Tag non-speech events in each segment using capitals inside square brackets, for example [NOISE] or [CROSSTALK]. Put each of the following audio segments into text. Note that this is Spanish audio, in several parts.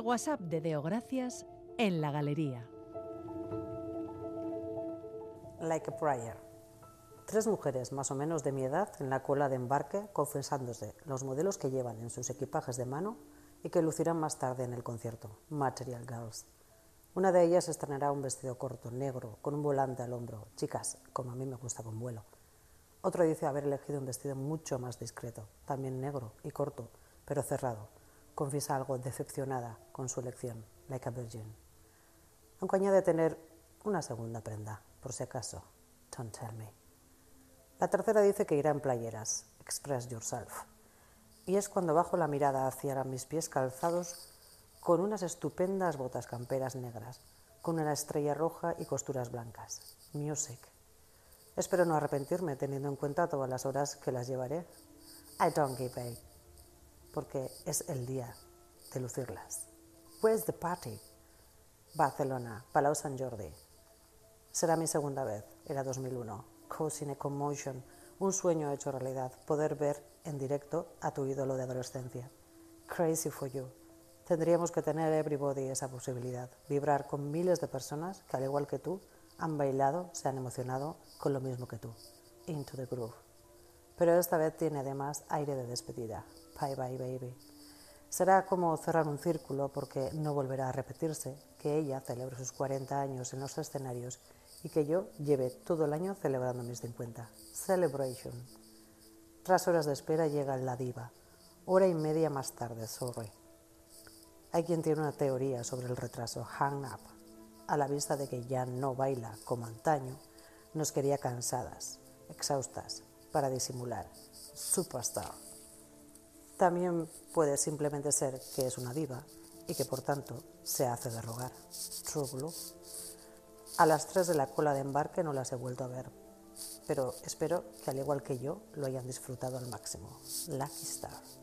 el WhatsApp de Deo Gracias en la galería. Like a Prayer. Tres mujeres más o menos de mi edad en la cola de embarque confesándose los modelos que llevan en sus equipajes de mano y que lucirán más tarde en el concierto, Material Girls. Una de ellas estrenará un vestido corto, negro, con un volante al hombro, chicas, como a mí me gusta con vuelo. Otro dice haber elegido un vestido mucho más discreto, también negro y corto, pero cerrado. Confiesa algo decepcionada con su elección, like a virgin. Aunque añade tener una segunda prenda, por si acaso. Don't tell me. La tercera dice que irá en playeras, express yourself. Y es cuando bajo la mirada hacia mis pies calzados con unas estupendas botas camperas negras, con una estrella roja y costuras blancas. Music. Espero no arrepentirme teniendo en cuenta todas las horas que las llevaré. I don't give a. Porque es el día de lucirlas. Where's the party? Barcelona, Palau Sant Jordi. Será mi segunda vez, era 2001. Cosine Commotion, un sueño hecho realidad, poder ver en directo a tu ídolo de adolescencia. Crazy for you. Tendríamos que tener everybody esa posibilidad, vibrar con miles de personas que al igual que tú han bailado, se han emocionado con lo mismo que tú. Into the groove. Pero esta vez tiene además aire de despedida. Bye bye baby. Será como cerrar un círculo porque no volverá a repetirse que ella celebre sus 40 años en los escenarios y que yo lleve todo el año celebrando mis 50. Celebration. Tras horas de espera llega la diva. Hora y media más tarde, sorry. Hay quien tiene una teoría sobre el retraso, hang up, a la vista de que ya no baila como antaño, nos quería cansadas, exhaustas, para disimular. Superstar. También puede simplemente ser que es una diva y que por tanto se hace de rogar. True. A las tres de la cola de embarque no las he vuelto a ver, pero espero que al igual que yo lo hayan disfrutado al máximo. Lucky Star.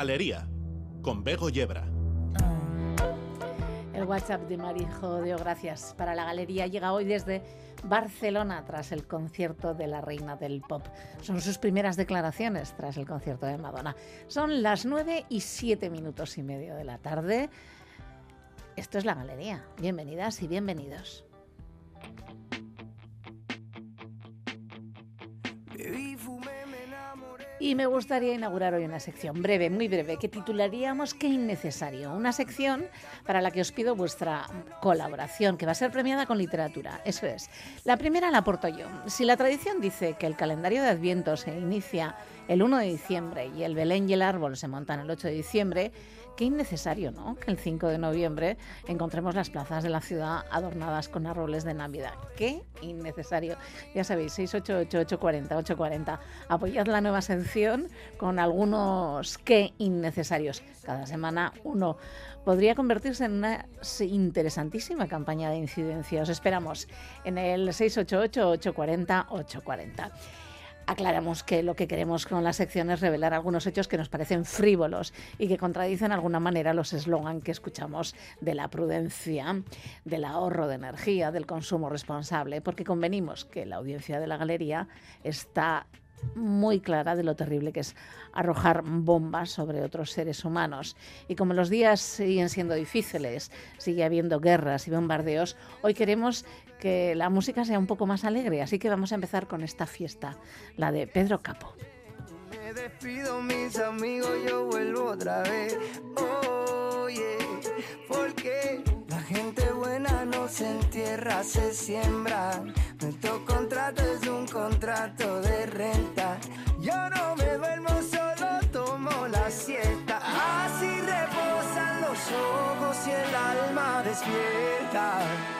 Galería, con Bego Yebra. El WhatsApp de Marijo dio gracias para la galería llega hoy desde Barcelona tras el concierto de la reina del pop. Son sus primeras declaraciones tras el concierto de Madonna. Son las 9 y 7 minutos y medio de la tarde. Esto es la galería. Bienvenidas y bienvenidos. Y me gustaría inaugurar hoy una sección breve, muy breve, que titularíamos Qué innecesario. Una sección para la que os pido vuestra colaboración, que va a ser premiada con literatura. Eso es. La primera la aporto yo. Si la tradición dice que el calendario de Adviento se inicia el 1 de diciembre y el Belén y el árbol se montan el 8 de diciembre, qué innecesario, ¿no? Que el 5 de noviembre encontremos las plazas de la ciudad adornadas con árboles de Navidad. Qué innecesario. Ya sabéis, 688-840-840. Apoyad la nueva sección con algunos qué innecesarios. Cada semana uno podría convertirse en una interesantísima campaña de incidencia. Os esperamos en el 688-840-840 aclaramos que lo que queremos con la sección es revelar algunos hechos que nos parecen frívolos y que contradicen de alguna manera los eslogan que escuchamos de la prudencia, del ahorro de energía, del consumo responsable, porque convenimos que la audiencia de la galería está muy clara de lo terrible que es arrojar bombas sobre otros seres humanos. Y como los días siguen siendo difíciles, sigue habiendo guerras y bombardeos, hoy queremos que la música sea un poco más alegre, así que vamos a empezar con esta fiesta, la de Pedro Capo. Me despido mis amigos, yo vuelvo otra vez. Oye, porque la gente buena no se entierra, se siembra. Nuestro contrato es un contrato de renta. Yo no me duermo, solo tomo la siesta. Así reposan los ojos y el alma despierta.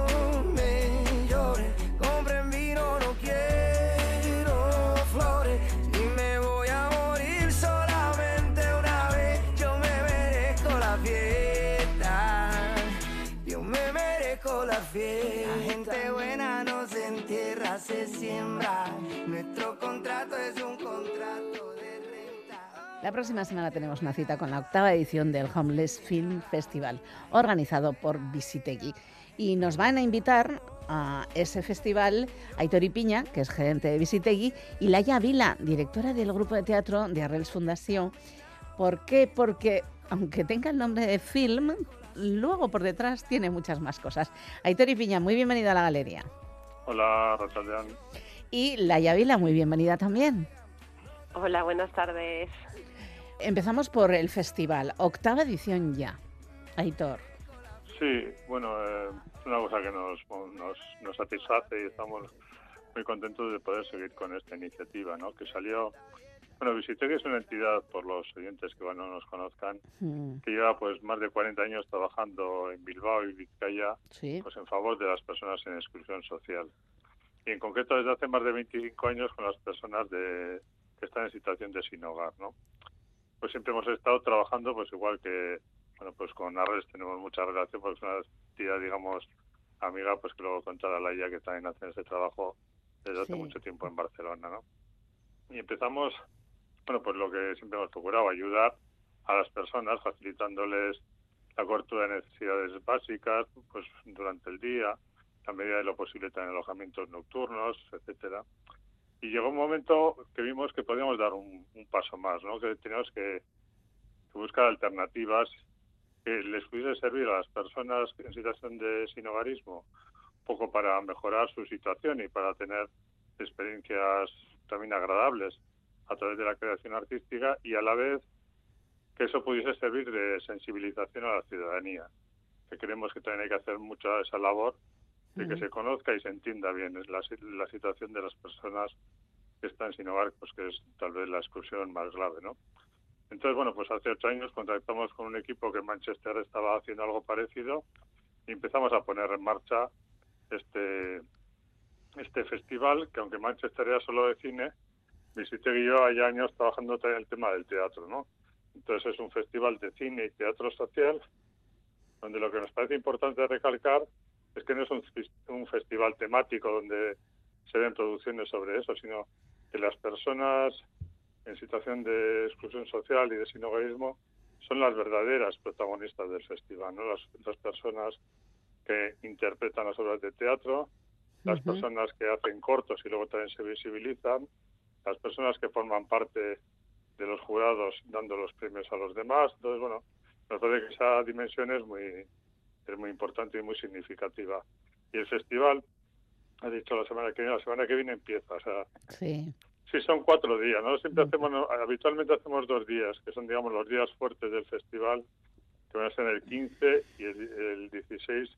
la gente buena no se entierra, se siembra. Nuestro contrato es un contrato de renta. La próxima semana tenemos una cita con la octava edición del Homeless Film Festival, organizado por Visitegui. Y nos van a invitar a ese festival Aitor Piña, que es gerente de Visitegui, y Laia Vila, directora del grupo de teatro de Arrels Fundación. ¿Por qué? Porque aunque tenga el nombre de film, luego por detrás tiene muchas más cosas. Aitor Piña, muy bienvenida a la galería. Hola, Rosaldeán. Y Laia Vila, muy bienvenida también. Hola, buenas tardes. Empezamos por el festival, octava edición ya. Aitor. Sí, bueno, eh, es una cosa que nos, nos, nos satisface y estamos muy contentos de poder seguir con esta iniciativa, ¿no? Que salió, bueno, Visitec es una entidad, por los oyentes que bueno, no nos conozcan, Mm, que lleva pues más de 40 años trabajando en Bilbao y Vizcaya Sí. pues en favor de las personas en exclusión social. Y en concreto desde hace más de 25 años con las personas de, que están en situación de sin hogar, ¿no? Pues siempre hemos estado trabajando pues igual que, bueno, pues con Arres tenemos mucha relación porque es una entidad, digamos, amiga, pues que luego contará la IA que también hace ese trabajo desde hace mucho tiempo en Barcelona, ¿no? Y empezamos, bueno, pues lo que siempre hemos procurado, ayudar a las personas facilitándoles la cobertura de necesidades básicas pues durante el día, a medida de lo posible también alojamientos nocturnos, etcétera. Y llegó un momento que vimos que podíamos dar un, un paso más, ¿no? que teníamos que, que buscar alternativas que les pudiese servir a las personas en situación de sinhogarismo, un poco para mejorar su situación y para tener experiencias también agradables a través de la creación artística y a la vez que eso pudiese servir de sensibilización a la ciudadanía, que creemos que también hay que hacer mucha esa labor de que Ujú. se conozca y se entienda bien la, la situación de las personas que están sin hogar, pues que es tal vez la exclusión más grave, ¿no? Entonces, bueno, pues hace ocho años contactamos con un equipo que en Manchester estaba haciendo algo parecido y empezamos a poner en marcha este este festival, que aunque Manchester era solo de cine, visité y yo hay años trabajando también el tema del teatro, ¿no? Entonces es un festival de cine y teatro social, donde lo que nos parece importante recalcar es que no es un, un festival temático donde se ven producciones sobre eso, sino que las personas en situación de exclusión social y de sinhogarismo son las verdaderas protagonistas del festival, ¿no? Las, las personas que interpretan las obras de teatro, las personas que hacen cortos y luego también se visibilizan, las personas que forman parte de los jurados dando los premios a los demás. Entonces, bueno, me parece que esa dimensión es muy, es muy importante y muy significativa. Y el festival, ha dicho la semana que viene, la semana que viene empieza. O sea, Sí. sí son cuatro días, ¿no? Siempre hacemos, habitualmente hacemos dos días, que son, digamos, los días fuertes del festival, que van a ser el 15 y el, el 16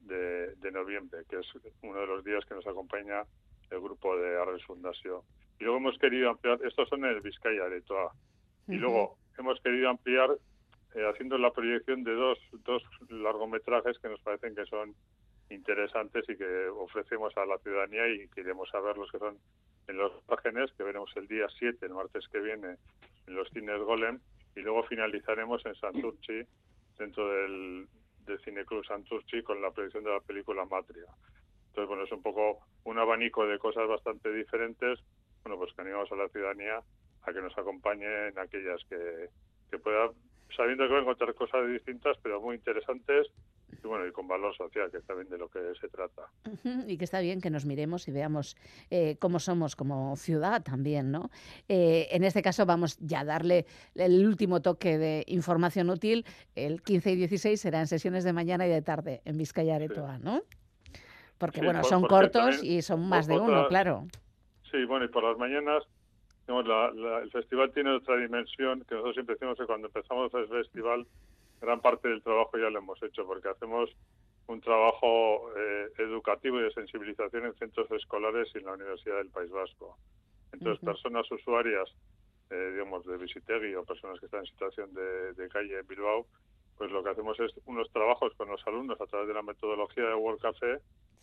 de, de noviembre, que es uno de los días que nos acompaña el grupo de Arres Fundación. Y luego hemos querido ampliar, estos son en el Vizcaya de Toa, y luego hemos querido ampliar eh, haciendo la proyección de dos, dos largometrajes que nos parecen que son interesantes y que ofrecemos a la ciudadanía y queremos saber los que son en los márgenes, que veremos el día 7, el martes que viene, en los cines Golem, y luego finalizaremos en Santurchi, dentro del, del Cineclub Santurchi, con la proyección de la película Matria. Entonces, bueno, es un poco un abanico de cosas bastante diferentes, bueno, pues que animamos a la ciudadanía a que nos acompañe en aquellas que, que pueda, sabiendo que va a encontrar cosas distintas, pero muy interesantes, y bueno, y con valor social, que es también de lo que se trata. Y que está bien que nos miremos y veamos eh, cómo somos como ciudad también, ¿no? Eh, en este caso vamos ya a darle el último toque de información útil. El 15 y 16 serán sesiones de mañana y de tarde en Vizcaya Aretoa, ¿no? Porque Sí, bueno, por- son porque cortos también y son más de otra- uno, claro. Sí, bueno, y por las mañanas el festival tiene otra dimensión que nosotros siempre decimos que cuando empezamos el festival gran parte del trabajo ya lo hemos hecho porque hacemos un trabajo eh, educativo y de sensibilización en centros escolares y en la Universidad del País Vasco. Entonces, personas usuarias, eh, digamos, de Visitegui o personas que están en situación de, calle en Bilbao, pues lo que hacemos es unos trabajos con los alumnos a través de la metodología de World Café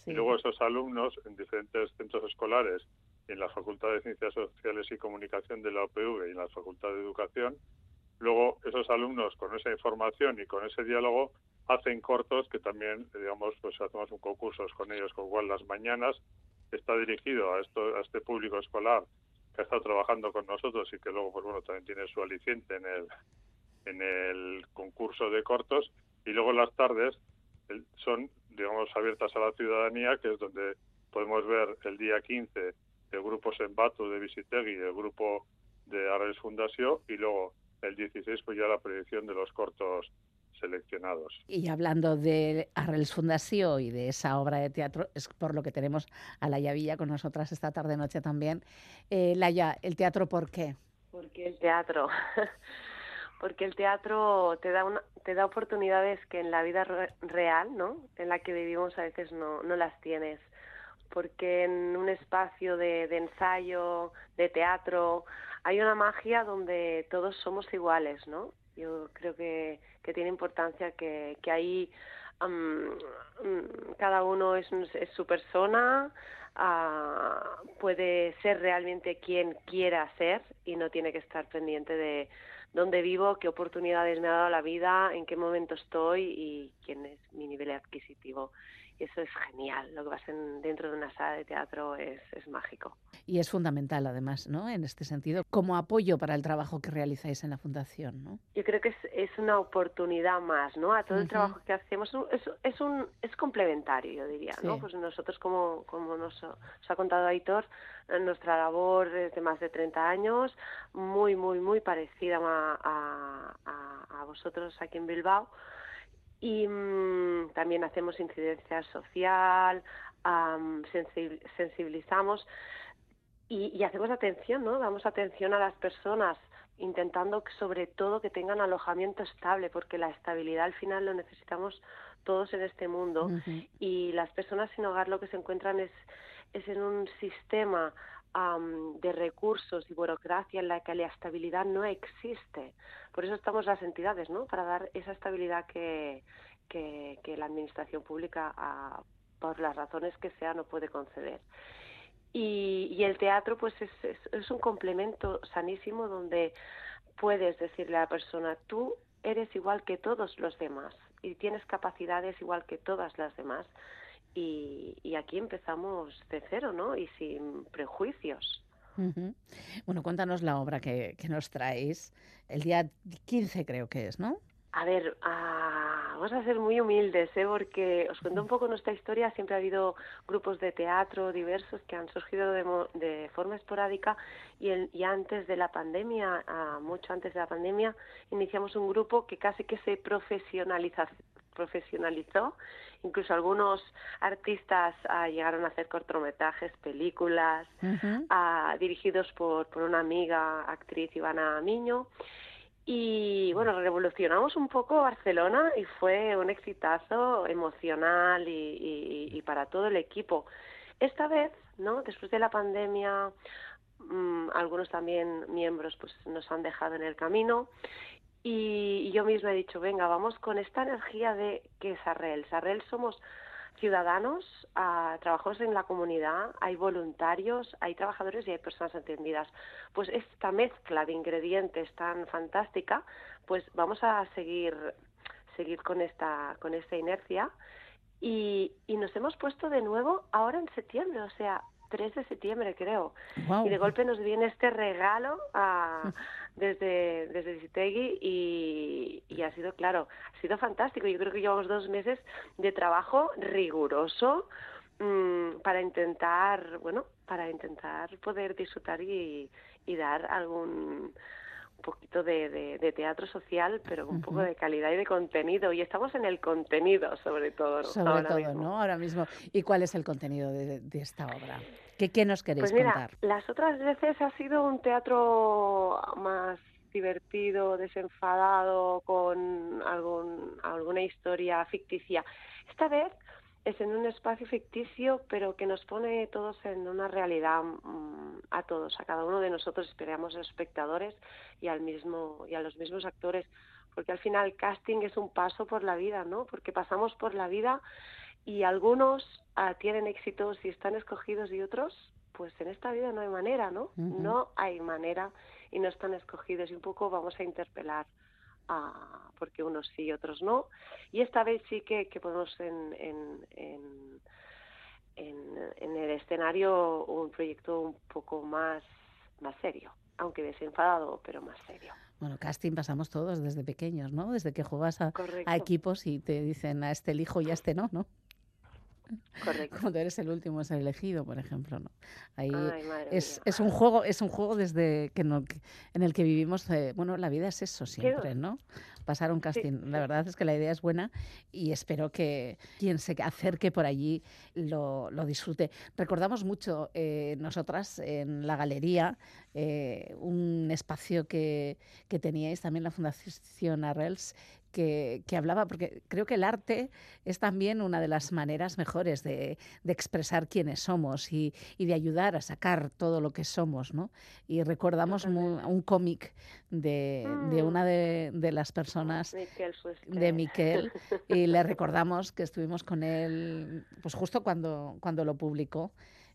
y luego esos alumnos en diferentes centros escolares, en la Facultad de Ciencias Sociales y Comunicación de la OPV y en la Facultad de Educación, luego esos alumnos con esa información y con ese diálogo hacen cortos que también, digamos, pues hacemos un concurso con ellos, con cual las mañanas está dirigido a, esto, a este público escolar que estado trabajando con nosotros y que luego, pues bueno, también tiene su aliciente en el, en el concurso de cortos. Y luego las tardes son, digamos, abiertas a la ciudadanía, que es donde podemos ver el día 15 el grupo Sembato de Visitegui y el grupo de Arres Fundación y luego el 16 pues ya la predicción de los cortos seleccionados. Y hablando de Arrels Fundación y de esa obra de teatro, es por lo que tenemos a Laia Villa con nosotras esta tarde-noche también. Eh, Laia, ¿el teatro por qué? Porque el teatro. [LAUGHS] Porque el teatro te da, una, te da oportunidades que en la vida real, ¿no? En la que vivimos a veces no, no las tienes. Porque en un espacio de, ensayo, de teatro, hay una magia donde todos somos iguales, ¿no? Yo creo que, que tiene importancia que, que ahí mm, cada uno es, es su persona, uh, puede ser realmente quien quiera ser y no tiene que estar pendiente de dónde vivo, qué oportunidades me ha dado la vida, en qué momento estoy y quién es mi nivel adquisitivo eso es genial. Lo que pasa dentro de una sala de teatro es, es, mágico. Y es fundamental, además, ¿no? En este sentido, como apoyo para el trabajo que realizáis en la Fundación, ¿no? Yo creo que es, es una oportunidad más, ¿no? A todo el trabajo que hacemos. Es, es, un, es complementario, yo diría, ¿no? Pues nosotros, como, como nos, ha contado Aitor, nuestra labor es de más de 30 años, muy, muy, muy parecida a, a, a vosotros aquí en Bilbao y mm, también hacemos incidencia social, sensibilizamos y, hacemos atención, ¿no? Damos atención a las personas intentando que sobre todo que tengan alojamiento estable, porque la estabilidad al final lo necesitamos todos en este mundo y las personas sin hogar lo que se encuentran es, es en un sistema de recursos y burocracia en la que la estabilidad no existe. Por eso estamos las entidades, ¿no? Para dar esa estabilidad que, que, la administración pública, por las razones que sea, no puede conceder. Y, y el teatro, pues, es, es, un complemento sanísimo donde puedes decirle a la persona, tú eres igual que todos los demás y tienes capacidades igual que todas las demás y, aquí empezamos de cero, ¿no? Y sin prejuicios. Bueno, cuéntanos la obra que, que, nos traéis. El día 15 creo que es, ¿no? A ver, ah, vamos a ser muy humildes, ¿eh? porque os cuento un poco nuestra historia. Siempre ha habido grupos de teatro diversos que han surgido de, de forma esporádica y, el, y, antes de la pandemia, ah, mucho antes de la pandemia, iniciamos un grupo que casi que se profesionaliza, profesionalizó. Incluso algunos artistas ah, llegaron a hacer cortometrajes, películas, ah, dirigidos por, por una amiga, actriz Ivana Miño. Y bueno, revolucionamos un poco Barcelona y fue un exitazo emocional y, y, para todo el equipo. Esta vez, ¿no? Después de la pandemia, mm, algunos también miembros pues nos han dejado en el camino y, yo misma he dicho, venga, vamos con esta energía de que es Arrel. Arrel somos ciudadanos, uh, trabajamos en la comunidad, hay voluntarios, hay trabajadores y hay personas entendidas. Pues esta mezcla de ingredientes tan fantástica, pues vamos a seguir seguir con esta con esta inercia y, y nos hemos puesto de nuevo ahora en septiembre, o sea, 3 de septiembre creo. Y de golpe nos viene este regalo a, desde, desde Citegui y, y, ha sido, claro, ha sido fantástico. Yo creo que llevamos dos meses de trabajo riguroso mmm, para intentar, bueno, para intentar poder disfrutar y, y dar algún poquito de, teatro social, pero un poco de calidad y de contenido. Y estamos en el contenido, sobre todo. Sobre todo, ¿no? Ahora mismo. ¿Y cuál es el contenido de, esta obra? ¿Qué, ¿Qué, nos queréis pues mira, contar? Las otras veces ha sido un teatro más divertido, desenfadado, con algún, alguna historia ficticia. Esta vez es en un espacio ficticio, pero que nos pone todos en una realidad mm, a todos, a cada uno de nosotros, esperamos espectadores y al mismo y a los mismos actores, porque al final el casting es un paso por la vida, ¿no? Porque pasamos por la vida y algunos ah, tienen éxitos y están escogidos y otros, pues en esta vida no hay manera, ¿no? No hay manera y no están escogidos y un poco vamos a interpelar porque unos sí y otros no. Y esta vez sí que, que ponemos en, en, en, en, el escenario un proyecto un poco más, más serio, aunque desenfadado, pero más serio. Bueno, casting pasamos todos desde pequeños, ¿no? Desde que juegas a, a equipos y te dicen a este elijo y a este no, ¿no? Correcto. Cuando eres el último es el elegido, por ejemplo, ¿no? Ahí es, es, un juego, es un juego desde que no, en el que vivimos, eh, bueno, la vida es eso siempre, ¿no? Pasar un casting. La verdad es que la idea es buena y espero que quien se acerque por allí lo, lo disfrute. Recordamos mucho eh, nosotras en la galería eh, un espacio que, que teníais también la Fundación Arrels que, hablaba, porque creo que el arte es también una de las maneras mejores de, expresar quiénes somos y, de ayudar a sacar todo lo que somos, ¿no? Y recordamos un cómic de, de, mm. una de, de las personas, de Miquel, [LAUGHS] y le recordamos que estuvimos con él, pues justo cuando, cuando lo publicó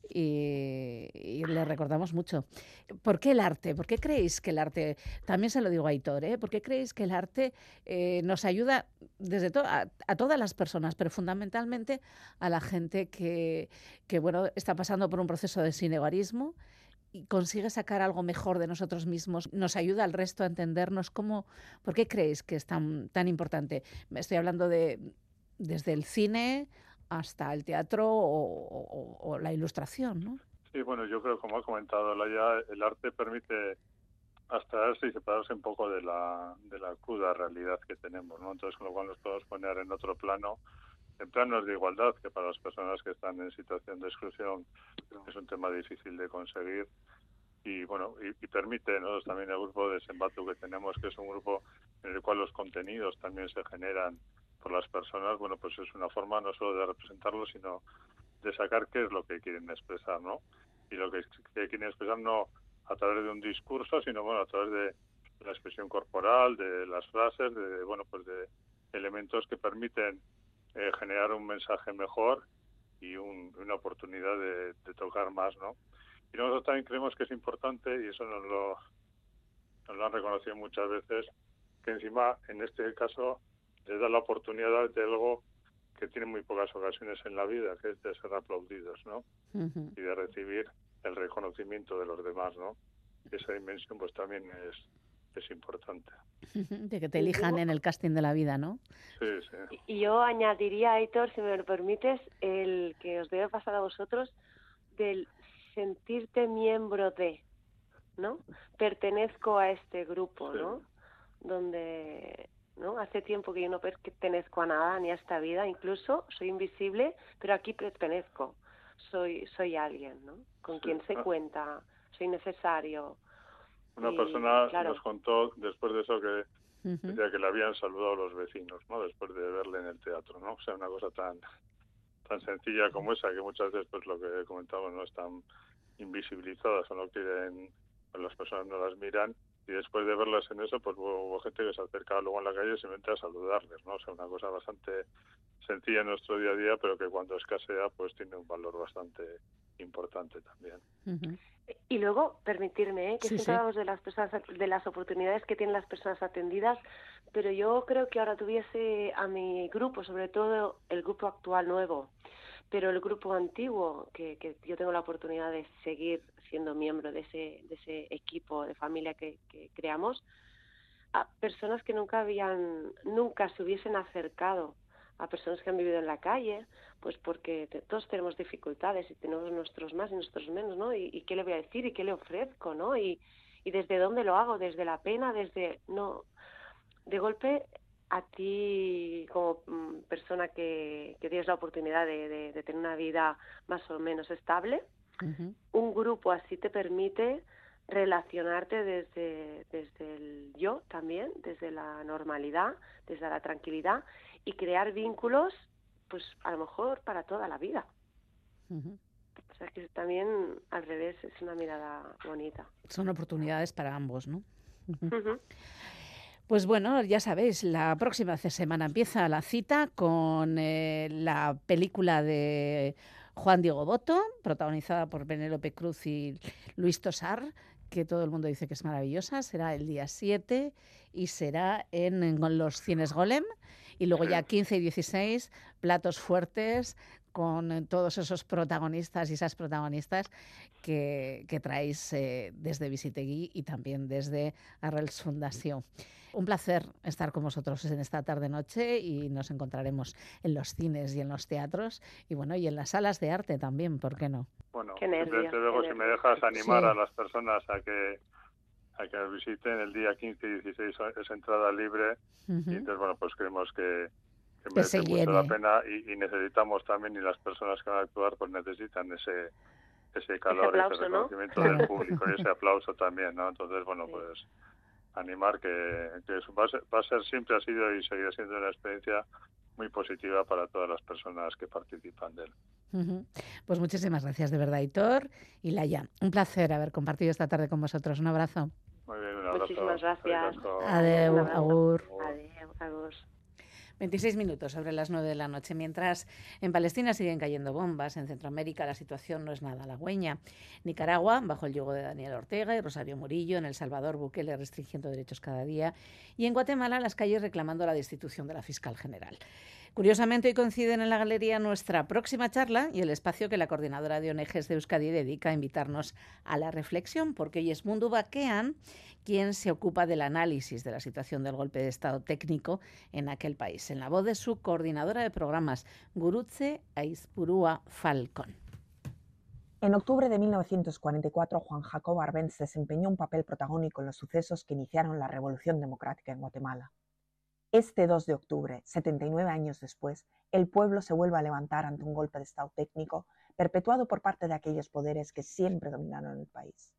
y, le recordamos mucho. ¿Por qué el arte? ¿Por qué creéis que el arte, también se lo digo a Aitor, ¿eh? ¿por qué creéis que el arte eh, nos ayuda desde a, todas las personas, pero fundamentalmente a la gente que, que bueno, está pasando por un proceso de sinegarismo? Y consigue sacar algo mejor de nosotros mismos, nos ayuda al resto a entendernos cómo, ¿por qué creéis que es tan, tan importante? Estoy hablando de desde el cine hasta el teatro o, la ilustración, ¿no? Sí, bueno, yo creo, como ha comentado Laia, el arte permite abstraerse y separarse un poco de la, de la cruda realidad que tenemos, ¿no? Entonces, con lo cual nos podemos poner en otro plano, en planos de igualdad, que para las personas que están en situación de exclusión es un tema difícil de conseguir. Y bueno, y, permite, nosotros también el grupo de Sembatu que tenemos, que es un grupo en el cual los contenidos también se generan por las personas, bueno, pues es una forma no solo de representarlo, sino de sacar qué es lo que quieren expresar, ¿no? Y lo que, quieren expresar no a través de un discurso, sino bueno, a través de la expresión corporal, de las frases, de bueno, pues de elementos que permiten eh, generar un mensaje mejor y una oportunidad de, tocar más, ¿no? Y nosotros también creemos que es importante, y eso nos lo, nos lo han reconocido muchas veces, que encima, en este caso, les da la oportunidad de algo que tiene muy pocas ocasiones en la vida, que es de ser aplaudidos, ¿no? Y de recibir el reconocimiento de los demás, ¿no? esa dimensión pues también es, es importante. [LAUGHS] De que te elijan en el casting de la vida, ¿no? Sí, sí. Y yo añadiría, Aitor, si me lo permites, el que os debe pasar a vosotros, del sentirte miembro de, ¿no? Pertenezco a este grupo, ¿no? Donde ¿no? Hace tiempo que yo no pertenezco a nada, ni a esta vida, incluso soy invisible, pero aquí pertenezco, soy, soy alguien, ¿no? Con quien se ah. cuenta, soy necesario. Una persona nos contó después de eso que que le habían saludado los vecinos, ¿no? Después de verle en el teatro, ¿no? O sea, una cosa tan tan sencilla como esa, que muchas veces, pues lo que comentamos, no están invisibilizadas o no quieren, las personas no las miran y después de verlas en eso, pues hubo, gente que se acercaba luego en la calle simplemente a saludarles, ¿no? O sea, una cosa bastante sencilla en nuestro día a día, pero que cuando escasea, pues tiene un valor bastante importante también. Y luego, permitirme, ¿eh? que sí, hablamos de las personas, de las oportunidades que tienen las personas atendidas, pero yo creo que ahora tuviese a mi grupo, sobre todo el grupo actual nuevo, pero el grupo antiguo, que, que yo tengo la oportunidad de seguir siendo miembro de ese, de ese equipo de familia que, creamos, a personas que nunca habían, nunca se hubiesen acercado a personas que han vivido en la calle, pues porque todos tenemos dificultades y tenemos nuestros más y nuestros menos, ¿no? Y, qué le voy a decir y qué le ofrezco, ¿no? Y, ¿Y desde dónde lo hago? ¿Desde la pena? ¿Desde.? No. De golpe, a ti, como mm, persona que, que tienes la oportunidad de, de, tener una vida más o menos estable, un grupo así te permite relacionarte desde, desde el yo también, desde la normalidad, desde la tranquilidad y crear vínculos, pues a lo mejor para toda la vida. O sea que también al revés es una mirada bonita. Son oportunidades para ambos, ¿no? Pues bueno, ya sabéis, la próxima semana empieza la cita con eh, la película de Juan Diego Boto, protagonizada por Penélope Cruz y Luis Tosar, que todo el mundo dice que es maravillosa. Será el día 7 y será en, los Cines Golem. Y luego ya 15 y 16, platos fuertes con todos esos protagonistas y esas protagonistas que, que traéis eh, desde Visitegui y también desde Arrels Fundación. Un placer estar con vosotros en esta tarde-noche y nos encontraremos en los cines y en los teatros y bueno, y en las salas de arte también, ¿por qué no? Bueno, desde luego si me dejas animar a las personas a que a que visiten el día 15 y 16 es entrada libre y entonces bueno pues creemos que, que merece mucho la pena y, necesitamos también y las personas que van a actuar pues necesitan ese ese calor, ese, reconocimiento del público y ese aplauso también, ¿no? Entonces, bueno, pues animar que, va, a ser, siempre ha sido y seguirá siendo una experiencia muy positiva para todas las personas que participan de él. Pues muchísimas gracias de verdad, Hitor y Laia. Un placer haber compartido esta tarde con vosotros. Un abrazo. Muy bien, un abrazo. Muchísimas gracias. Adiós, agur. Adiós, agur. 26 minutos sobre las 9 de la noche. Mientras en Palestina siguen cayendo bombas, en Centroamérica la situación no es nada halagüeña. Nicaragua, bajo el yugo de Daniel Ortega y Rosario Murillo, en El Salvador, Bukele restringiendo derechos cada día, y en Guatemala las calles reclamando la destitución de la fiscal general. Curiosamente, hoy coinciden en la galería nuestra próxima charla y el espacio que la coordinadora de ONGs de Euskadi dedica a invitarnos a la reflexión, porque hoy es Mundo Baquean quien se ocupa del análisis de la situación del golpe de Estado técnico en aquel país, en la voz de su coordinadora de programas, Gurutze Aizpurua Falcon. En octubre de 1944, Juan Jacob Arbenz desempeñó un papel protagónico en los sucesos que iniciaron la Revolución Democrática en Guatemala. Este 2 de octubre, 79 años después, el pueblo se vuelve a levantar ante un golpe de Estado técnico perpetuado por parte de aquellos poderes que siempre dominaron el país.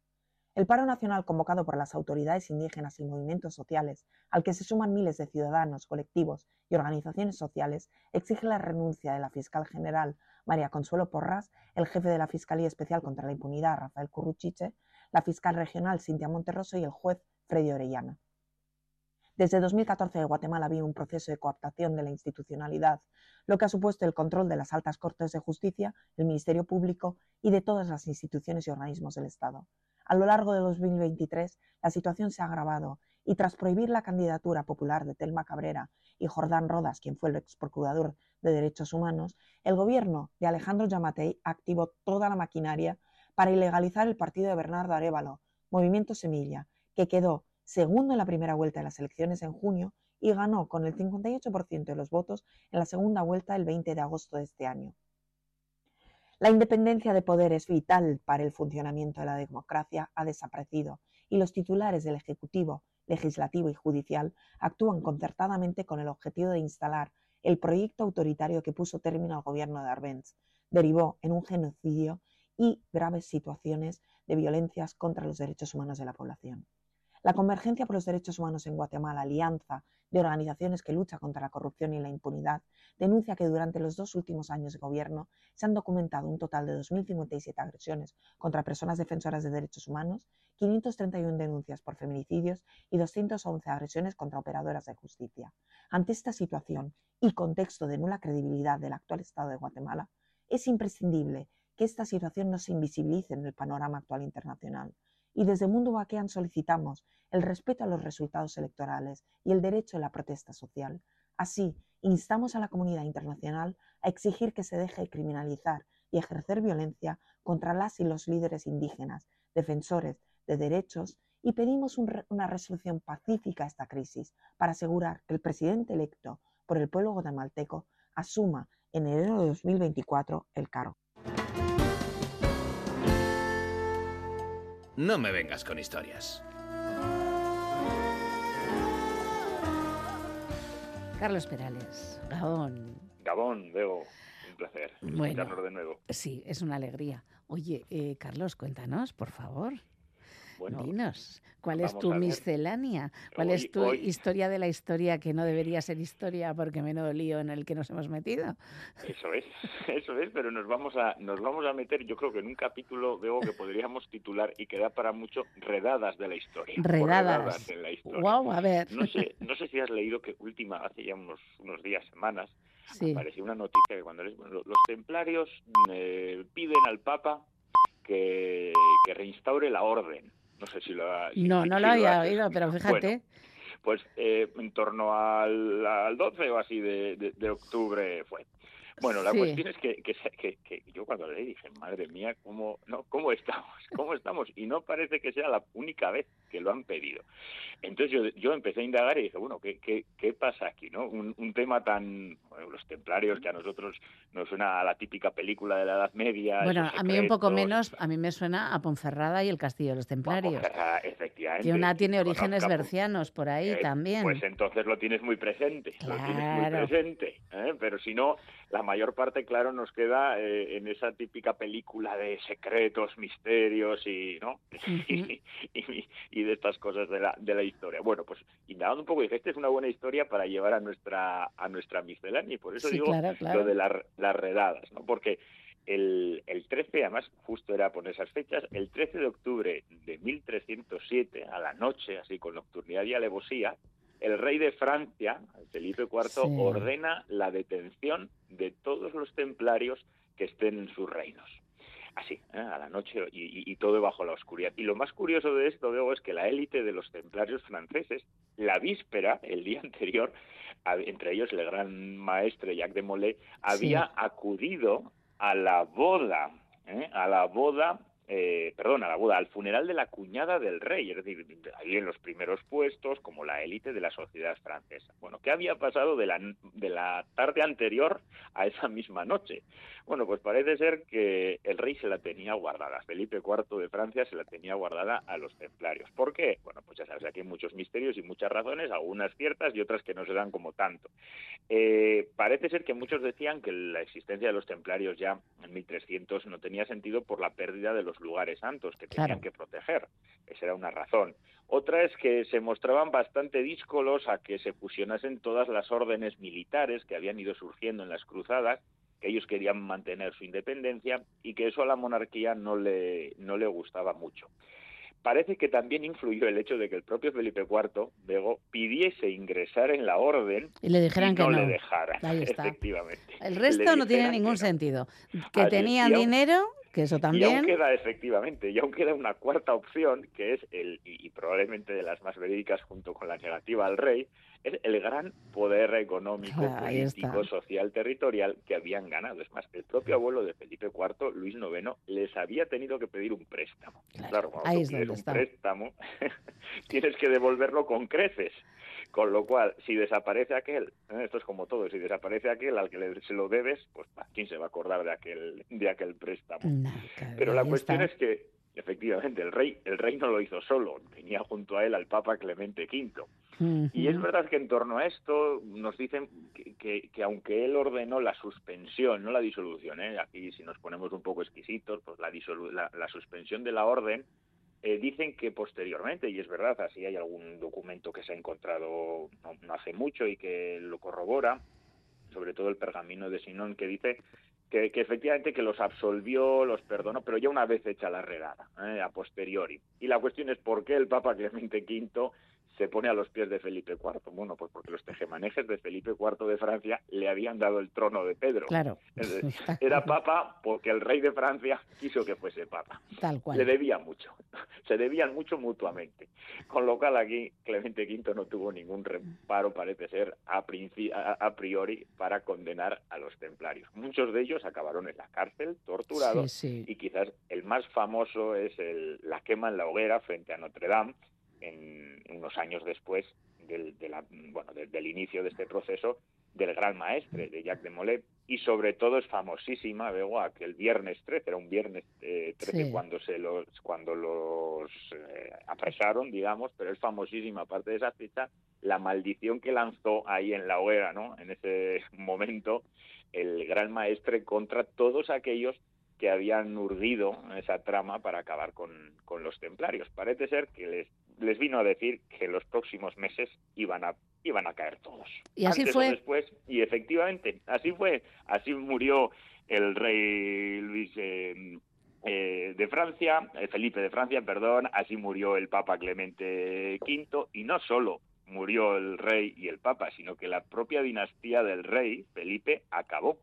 El paro nacional convocado por las autoridades indígenas y movimientos sociales, al que se suman miles de ciudadanos, colectivos y organizaciones sociales, exige la renuncia de la fiscal general María Consuelo Porras, el jefe de la Fiscalía Especial contra la Impunidad Rafael Curruchiche, la fiscal regional Cintia Monterroso y el juez Freddy Orellana. Desde 2014 Guatemala había un proceso de cooptación de la institucionalidad, lo que ha supuesto el control de las altas cortes de justicia, el Ministerio Público y de todas las instituciones y organismos del Estado. A lo largo de 2023 la situación se ha agravado y tras prohibir la candidatura popular de Telma Cabrera y Jordán Rodas, quien fue el ex procurador de Derechos Humanos, el gobierno de Alejandro Yamatei activó toda la maquinaria para ilegalizar el partido de Bernardo Arevalo, Movimiento Semilla, que quedó segundo en la primera vuelta de las elecciones en junio y ganó con el 58% de los votos en la segunda vuelta el 20 de agosto de este año. La independencia de poder es vital para el funcionamiento de la democracia ha desaparecido y los titulares del Ejecutivo, Legislativo y Judicial actúan concertadamente con el objetivo de instalar el proyecto autoritario que puso término al gobierno de Arbenz. Derivó en un genocidio y graves situaciones de violencias contra los derechos humanos de la población. La Convergencia por los Derechos Humanos en Guatemala, alianza de organizaciones que lucha contra la corrupción y la impunidad, denuncia que durante los dos últimos años de gobierno se han documentado un total de 2.057 agresiones contra personas defensoras de derechos humanos, 531 denuncias por feminicidios y 211 agresiones contra operadoras de justicia. Ante esta situación y contexto de nula credibilidad del actual Estado de Guatemala, es imprescindible que esta situación no se invisibilice en el panorama actual internacional y desde Mundo Baquean solicitamos el respeto a los resultados electorales y el derecho a la protesta social. Así, instamos a la comunidad internacional a exigir que se deje de criminalizar y ejercer violencia contra las y los líderes indígenas, defensores de derechos, y pedimos una resolución pacífica a esta crisis para asegurar que el presidente electo por el pueblo guatemalteco asuma en enero de 2024 el cargo. No me vengas con historias. Carlos Perales, Gabón. Gabón, Bebo, un placer. Bueno, de nuevo. Sí, es una alegría. Oye, eh, Carlos, cuéntanos, por favor. Bueno, Dinos, ¿cuál es tu miscelánea? ¿Cuál Hoy- es tu hoy- historia de la historia que no debería ser historia porque menudo lío en el que nos hemos metido? Eso es, [LAUGHS] eso es, pero nos vamos a nos vamos a meter, yo creo que en un capítulo veo que podríamos titular y que da para mucho redadas de la historia. Redadas. de la historia. Wow, a ver. No sé, no sé si has leído que última, hace ya unos, unos días, semanas, Sí. apareció una noticia que cuando les- bueno, los templarios eh, piden al Papa que, que reinstaure la orden. No sé si lo ha... No, si- no si lo había oído, pero fíjate. Bueno, pues eh, en torno al, al 12 o así de, de- de octubre fue. Bueno, la Sí. cuestión es que, que, que- que yo cuando leí dije, madre mía, ¿cómo, no, ¿cómo estamos? [LAUGHS] ¿Cómo estamos? Y no parece que sea la única vez que lo han pedido. Entonces yo, yo empecé a indagar y dije, bueno, ¿qué, qué, qué pasa aquí? no un, un tema tan... bueno, los templarios, que a nosotros nos suena a la típica película de la Edad Media. Bueno, a mí un poco menos, a mí me suena a Ponferrada y el Castillo de los Templarios. Ponferrada, efectivamente. Que una tiene orígenes bercianos por ahí eh, también. Pues entonces lo tienes muy presente, lo tienes muy Claro. presente. ¿eh? Pero si no, la mayor parte, claro, nos queda eh, en esa típica película de secretos, misterios y, ¿no? [LAUGHS] y, y- y de estas cosas de la, de la historia. Bueno, pues indagando un poco, dije, esta es una buena historia para llevar a nuestra, a nuestra miscelánea y por eso Sí, digo claro, claro. lo de la- las redadas, ¿no? Porque el, el 13, además, justo era por esas fechas, el 13 de octubre de 1307, a la noche, así con nocturnidad y alevosía, el rey de Francia, Felipe IV, Sí. ordena la detención de todos los templarios que estén en sus reinos. Así, ¿eh? a la noche y, y- y todo bajo la oscuridad. Y lo más curioso de esto, luego, es que la élite de los templarios franceses, la víspera, el día [LAUGHS] anterior, entre ellos el gran maestre Jacques de Molay, había acudido a la boda, ¿eh? a la boda, eh, perdón, a la boda, al funeral de la cuñada del rey, es decir, ahí en los primeros puestos, como la élite de la sociedad francesa. Bueno, ¿qué había pasado de la, de la tarde anterior a esa misma noche? Bueno, pues parece ser que el rey se la tenía guardada, Felipe IV de Francia se la tenía guardada a los templarios. ¿Por qué? Bueno, pues ya sabes, aquí hay muchos misterios y muchas razones, algunas ciertas y otras que no se dan como tanto. Eh, parece ser que muchos decían que la existencia de los templarios ya en 1300 no tenía sentido por la pérdida de los lugares santos que tenían Claro. que proteger. Esa era una razón. Otra es que se mostraban bastante díscolos a que se fusionasen todas las órdenes militares que habían ido surgiendo en las cruzadas, que ellos querían mantener su independencia y que eso a la monarquía no le, no le gustaba mucho. Parece que también influyó el hecho de que el propio Felipe IV, Bego, pidiese ingresar en la orden Y le dijeran y que no, no. le dejaran, Ahí está. [LAUGHS] efectivamente. El resto no tiene ningún no. sentido. Que Así tenían dinero, que eso Y aún también. queda, efectivamente, y aún queda una cuarta opción, que es, el y, probablemente de las más verídicas junto con la negativa al rey, es el gran poder económico, Ah, político, social, territorial que habían ganado. Es más, el propio abuelo de Felipe IV, Luis IX, les había tenido que pedir un préstamo. Claro, cuando ahí tú es pides donde un está. préstamo, [LAUGHS] tienes que devolverlo con creces. Con lo cual, si desaparece aquel, ¿eh? esto es como todo, si desaparece aquel al que le- se lo debes, pues ¿a ¿quién se va a acordar de aquel, de aquel préstamo? Pero la cuestión está. es que, efectivamente, el rey, el rey no lo hizo solo, tenía junto a él al Papa Clemente V. Y es verdad que en torno a esto nos dicen que, que- que aunque él ordenó la suspensión, no la disolución, ¿eh? aquí si nos ponemos un poco exquisitos, pues la, disolu- la, la suspensión de la orden, eh, dicen que posteriormente, y es verdad, así hay algún documento que se ha encontrado no, no hace mucho y que lo corrobora, sobre todo el pergamino de Sinón, que dice que, efectivamente que los absolvió, los perdonó, pero ya una vez hecha la redada, ¿eh? a posteriori. Y la cuestión es por qué el Papa Clemente V se pone a los pies de Felipe IV. Bueno, pues porque los tejemanejes de Felipe IV de Francia le habían dado el trono de Pedro. Claro. Era papa porque el rey de Francia quiso que fuese papa. Tal cual. Le debía mucho, [LAUGHS] se debían mucho mutuamente. Con lo cual aquí Clemente V no tuvo ningún reparo, parece ser, a- a priori para condenar a los templarios. Muchos de ellos acabaron en la cárcel, torturados, Sí, sí. y quizás el más famoso es el- la quema en la hoguera frente a Notre Dame, en unos años después del, de la- bueno, de- del inicio de este proceso, del Gran Maestre, de Jacques de Molay, y sobre todo es famosísima, veo, aquel viernes 13, era un viernes eh, 13 Sí. cuando se los, cuando los eh, apresaron, digamos, pero es famosísima, aparte de esa fecha, la maldición que lanzó ahí en la hoguera, ¿no? En ese [LAUGHS] momento, el Gran Maestre contra todos aquellos que habían urdido esa trama para acabar con, con los templarios. Parece ser que les, les vino a decir que los próximos meses iban a, iban a caer todos. Y así Antes fue. O después, y efectivamente, así fue. Así murió el rey Luis eh, eh, de Francia, eh, Felipe de Francia, perdón, así murió el Papa Clemente V, y no solo murió el rey y el Papa, sino que la propia dinastía del rey, Felipe, acabó.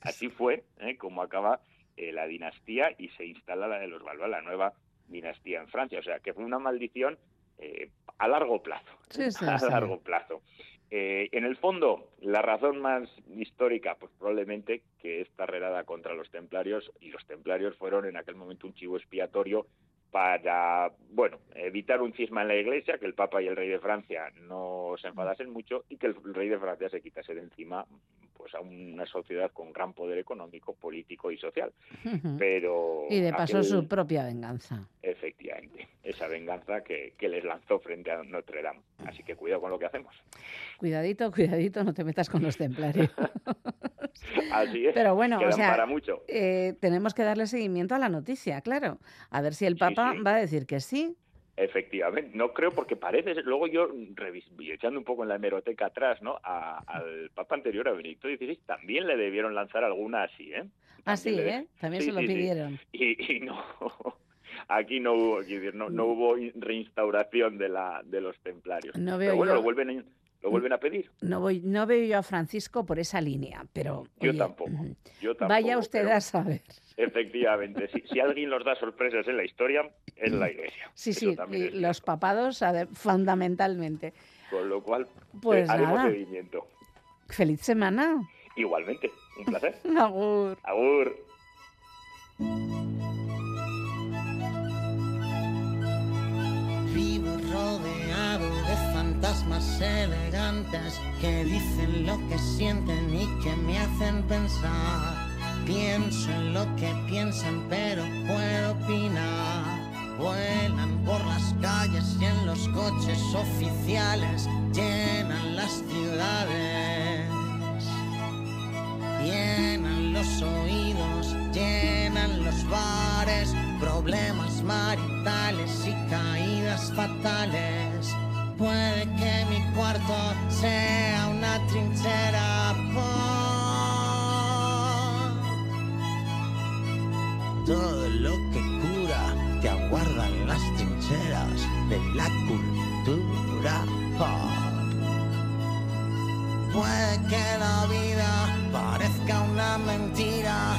Así fue como acaba eh, la dinastía y se instala la de los Valois, la nueva dinastía en Francia. O sea, que fue una maldición eh, a largo plazo. Sí, sí, [LAUGHS] a sí. largo plazo. Eh, en el fondo, la razón más histórica, pues probablemente que esta redada contra los templarios, y los templarios fueron en aquel momento un chivo expiatorio para, bueno, evitar un cisma en la iglesia, que el Papa y el rey de Francia no se enfadasen mucho y que el rey de Francia se quitase de encima pues a una sociedad con gran poder económico, político y social. Pero Y de paso aquel- su propia venganza. efectivamente, esa venganza que, que les lanzó frente a Notre Dame. Así que cuidado con lo que hacemos. Cuidadito, cuidadito, no te metas con los templarios. [LAUGHS] Así es. Pero bueno, o sea, para mucho. eh, tenemos que darle seguimiento a la noticia, claro. A ver si el Papa sí. va a decir que sí. Efectivamente, no creo porque parece, luego yo echando un poco en la hemeroteca atrás, ¿no? A- al Papa anterior, a Benedicto XVI, también le debieron lanzar alguna así, ¿eh? Ah, sí, También ¿eh? También Sí, se lo pidieron. Y, y no, [LAUGHS] aquí no hubo, no, no hubo in- reinstauración de la de los templarios. No veo Pero bueno, yo- lo vuelven, a- lo vuelven a pedir. No, voy, no veo yo a Francisco por esa línea, pero Yo oye, tampoco. ujú. Yo tampoco. vaya usted a saber. Efectivamente, si, si alguien nos da sorpresas en la historia, es la Iglesia. Sí, Eso sí, y los papados fundamentalmente. Con lo cual, Pues eh, haremos nada. seguimiento. Feliz semana. Igualmente, un placer. [LAUGHS] Agur. Agur. Vivo rodeado de fantasmas elegantes que dicen lo que sienten y que me hacen pensar. Pienso en lo que piensan, pero puedo opinar. Vuelan por las calles y en los coches oficiales llenan las ciudades. Llenan los oídos, llenan los bares, problemas maritales y caídas fatales. Puede que mi cuarto sea una trinchera. por Todo lo que cura te aguardan las trincheras de la cultura. Puede que la vida parezca una mentira,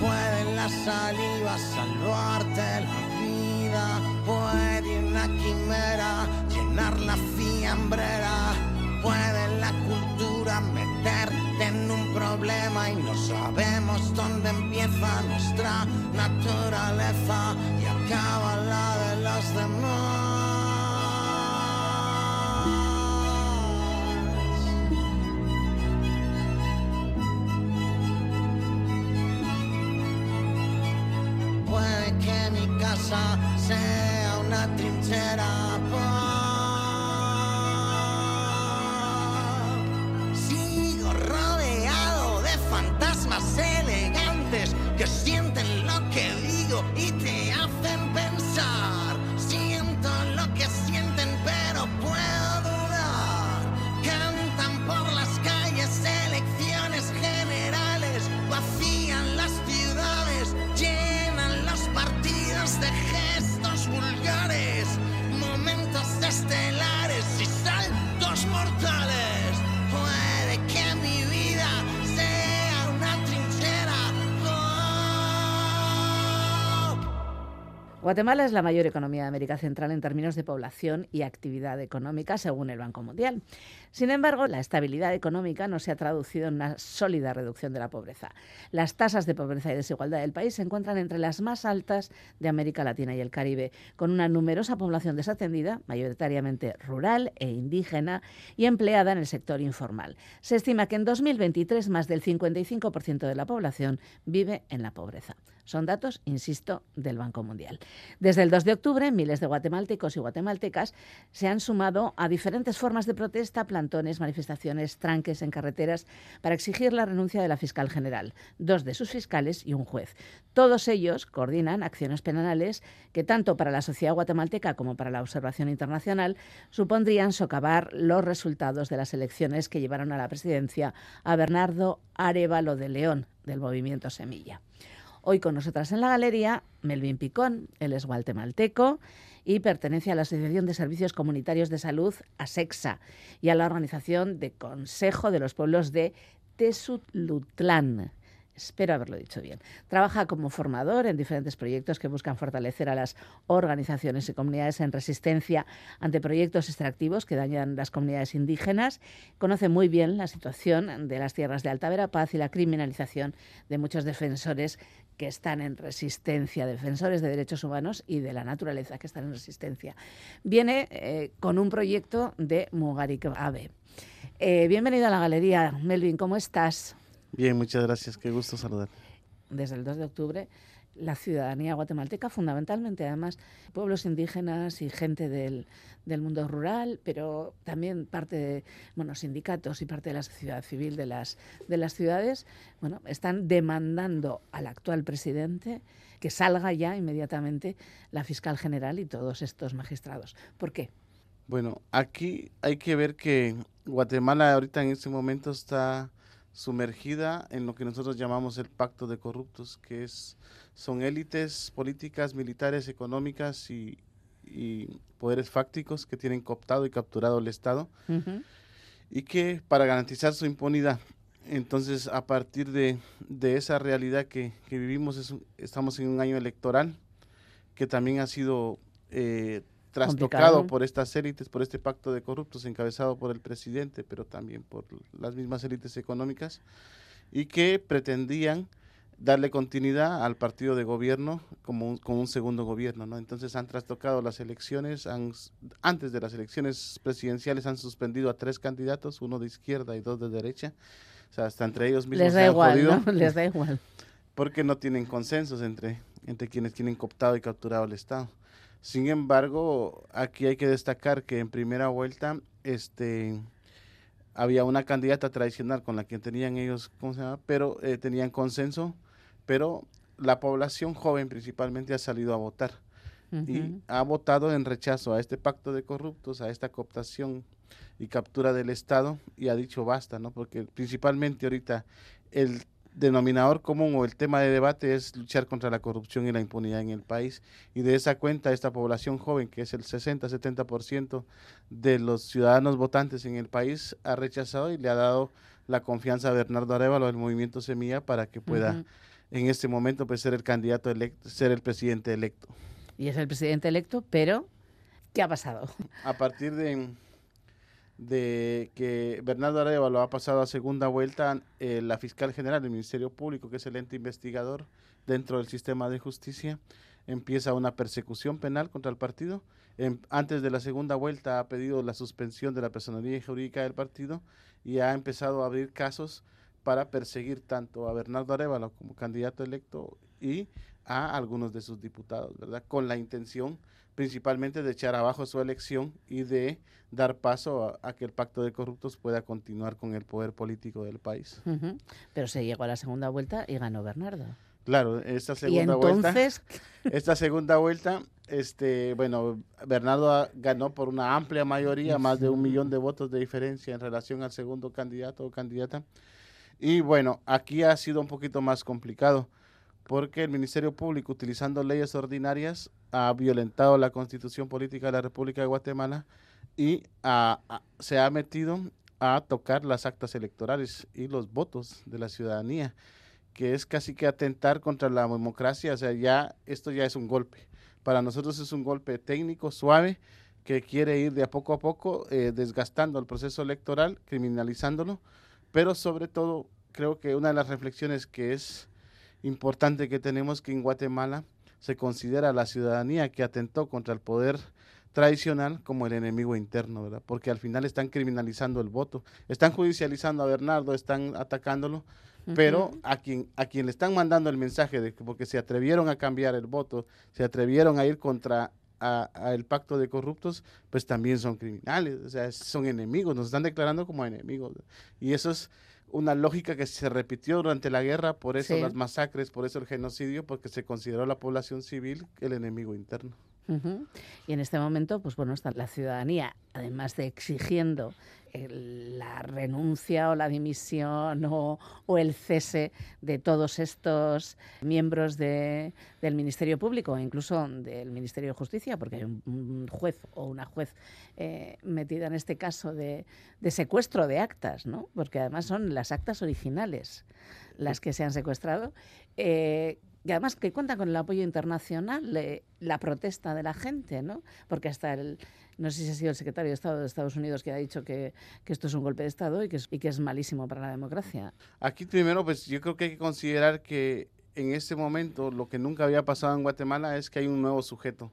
puede la saliva salvarte la vida, puede una quimera la fiambrera, puede la cultura meterte en un problema y no sabemos dónde empieza nuestra naturaleza y acaba la de los demás. Puede que mi casa sea una trinchera. Guatemala es la mayor economía de América Central en términos de población y actividad económica, según el Banco Mundial. Sin embargo, la estabilidad económica no se ha traducido en una sólida reducción de la pobreza. Las tasas de pobreza y desigualdad del país se encuentran entre las más altas de América Latina y el Caribe, con una numerosa población desatendida, mayoritariamente rural e indígena, y empleada en el sector informal. Se estima que en 2023 más del 55% de la población vive en la pobreza. Son datos, insisto, del Banco Mundial. Desde el 2 de octubre, miles de guatemaltecos y guatemaltecas se han sumado a diferentes formas de protesta, manifestaciones, tranques en carreteras para exigir la renuncia de la fiscal general, dos de sus fiscales y un juez. Todos ellos coordinan acciones penales que tanto para la sociedad guatemalteca como para la observación internacional supondrían socavar los resultados de las elecciones que llevaron a la presidencia a Bernardo Arevalo de León del movimiento Semilla. Hoy con nosotras en la galería, Melvin Picón, él es guatemalteco y pertenece a la Asociación de Servicios Comunitarios de Salud, ASEXA, y a la Organización de Consejo de los Pueblos de Tesutlutlán. Espero haberlo dicho bien. Trabaja como formador en diferentes proyectos que buscan fortalecer a las organizaciones y comunidades en resistencia ante proyectos extractivos que dañan las comunidades indígenas. Conoce muy bien la situación de las tierras de Alta Verapaz y la criminalización de muchos defensores que están en resistencia, defensores de derechos humanos y de la naturaleza que están en resistencia. Viene eh, con un proyecto de Mugarik Ave. Eh, bienvenido a la galería, Melvin, ¿cómo estás? Bien, muchas gracias, qué gusto saludar. Desde el 2 de octubre la ciudadanía guatemalteca, fundamentalmente además pueblos indígenas y gente del, del, mundo rural, pero también parte de bueno, sindicatos y parte de la sociedad civil de las, de las ciudades, bueno, están demandando al actual presidente que salga ya inmediatamente la fiscal general y todos estos magistrados. ¿Por qué? Bueno, aquí hay que ver que Guatemala ahorita en este momento está sumergida en lo que nosotros llamamos el pacto de corruptos, que es son élites políticas, militares, económicas y, poderes fácticos que tienen cooptado y capturado el Estado y que para garantizar su impunidad. Entonces, a partir de, esa realidad que, vivimos, estamos en un año electoral que también ha sido eh, trastocado por estas élites, por este pacto de corruptos encabezado por el presidente, pero también por las mismas élites económicas, y que pretendían darle continuidad al partido de gobierno como un, un segundo gobierno, ¿no? Entonces han trastocado las elecciones, han, antes de las elecciones presidenciales han suspendido a tres candidatos, uno de izquierda y dos de derecha, o sea, hasta entre ellos mismos Les da igual, [LAUGHS] Les da igual. [LAUGHS] Porque no tienen consensos entre, entre quienes tienen cooptado y capturado el Estado. Sin embargo, aquí hay que destacar que en primera vuelta este, había una candidata tradicional con la que tenían ellos, ¿cómo se llama? Pero eh, tenían consenso, pero la población joven principalmente ha salido a votar y ha votado en rechazo a este pacto de corruptos, a esta cooptación y captura del Estado y ha dicho basta, ¿no? Porque principalmente ahorita el denominador común o el tema de debate es luchar contra la corrupción y la impunidad en el país. Y de esa cuenta, esta población joven, que es el 60-70% de los ciudadanos votantes en el país, ha rechazado y le ha dado la confianza a Bernardo Arevalo del movimiento Semilla para que pueda en este momento pues, ser el candidato electo, ser el presidente electo. Y es el presidente electo, pero ¿qué ha pasado? A partir de de que Bernardo Arevalo ha pasado a segunda vuelta, eh, la fiscal general del Ministerio Público, que es el ente investigador dentro del sistema de justicia, empieza una persecución penal contra el partido. antes de la segunda vuelta ha pedido la suspensión de la personalidad jurídica del partido y ha empezado a abrir casos para perseguir tanto a Bernardo Arevalo como candidato electo y a algunos de sus diputados, ¿verdad? Con la intención principalmente de echar abajo su elección y de dar paso a, que el pacto de corruptos pueda continuar con el poder político del país. Pero se llegó a la segunda vuelta y ganó Bernardo. Claro, esta segunda vuelta. [LAUGHS] Esta segunda vuelta, este, bueno, Bernardo ganó por una amplia mayoría, más de un millón de votos de diferencia en relación al segundo candidato o candidata. Y bueno, aquí ha sido un poquito más complicado porque el Ministerio Público, utilizando leyes ordinarias, ha violentado la constitución política de la República de Guatemala y se ha metido a tocar las actas electorales y los votos de la ciudadanía, que es casi que atentar contra la democracia, o sea, ya esto ya es un golpe, Para nosotros es un golpe técnico suave que quiere ir de a poco a poco eh, desgastando el proceso electoral, criminalizándolo, pero sobre todo creo que una de las reflexiones que es importante que tenemos que en Guatemala se considera la ciudadanía que atentó contra el poder tradicional como el enemigo interno, ¿verdad? Porque al final están criminalizando el voto, están judicializando a Bernardo, están atacándolo, pero a quien a quien le están mandando el mensaje de que porque se atrevieron a cambiar el voto, se atrevieron a ir contra a, el pacto de corruptos, pues también son criminales, o sea, son enemigos, nos están declarando como enemigos. Y eso es una lógica que se repitió durante la guerra, por eso las masacres, por eso el genocidio, porque se consideró la población civil el enemigo interno. Y en este momento, pues bueno, está la ciudadanía, además de exigiendo la renuncia o la dimisión o, el cese de todos estos miembros del Ministerio Público, incluso del Ministerio de Justicia, porque hay un, juez o una juez eh, metida en este caso de, secuestro de actas, ¿no? porque además son las actas originales las que se han secuestrado. Eh, y además que cuentan con el apoyo internacional, la protesta de la gente, ¿no? Porque hasta el, no sé si ha sido el secretario de Estado de Estados Unidos que ha dicho que, esto es un golpe de Estado y que, y que es malísimo para la democracia. Aquí primero, pues yo creo que hay que considerar que en este momento lo que nunca había pasado en Guatemala es que hay un nuevo sujeto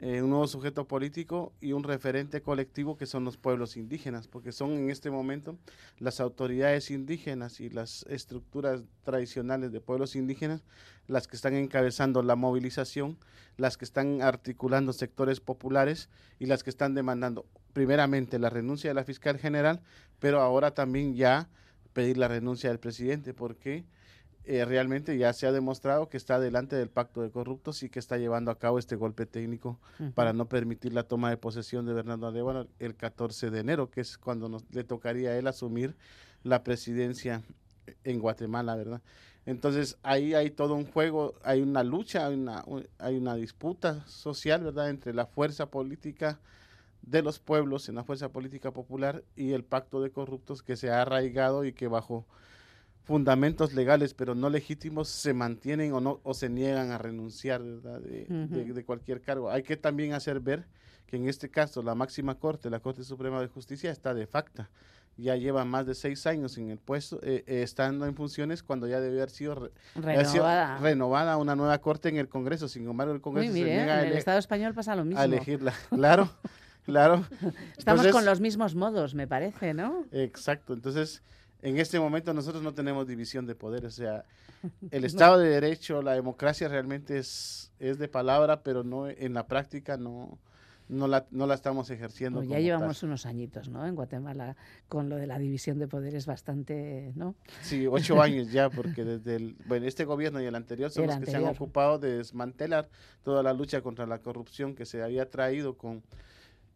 eh, un nuevo sujeto político y un referente colectivo que son los pueblos indígenas, porque son en este momento las autoridades indígenas y las estructuras tradicionales de pueblos indígenas las que están encabezando la movilización, las que están articulando sectores populares y las que están demandando primeramente la renuncia de la fiscal general, pero ahora también ya pedir la renuncia del presidente, porque eh, realmente ya se ha demostrado que está delante del pacto de corruptos y que está llevando a cabo este golpe técnico para no permitir la toma de posesión de Bernardo Arevalo el 14 de enero, que es cuando nos, le tocaría a él asumir la presidencia en Guatemala, ¿verdad? Entonces ahí hay todo un juego, hay una lucha, hay una, hay una disputa social, ¿verdad?, entre la fuerza política de los pueblos, en la fuerza política popular y el pacto de corruptos que se ha arraigado y que bajo fundamentos legales pero no legítimos se mantienen o no o se niegan a renunciar De, cualquier cargo. Hay que también hacer ver que en este caso la máxima corte, la Corte Suprema de Justicia, está de facto. Ya lleva más de seis años en el puesto, eh, eh, estando en funciones cuando ya debe haber sido, renovada. renovada una nueva corte en el Congreso. Sin embargo, el Congreso se niega en el Estado español pasa lo mismo. A elegirla, [LAUGHS] claro, claro. Estamos con los mismos modos, me parece, ¿no? Exacto. Entonces, en este momento nosotros no tenemos división de poder, o sea, [LAUGHS] el Estado de Derecho, la democracia realmente es, es de palabra, pero no en la práctica no, no, la, no la estamos ejerciendo. ya llevamos unos añitos, ¿no? En Guatemala con lo de la división de poderes bastante, ¿no? Sí, ocho [LAUGHS] años ya, porque desde el, bueno, este gobierno y el anterior son los que se han ocupado de desmantelar toda la lucha contra la corrupción que se había traído con,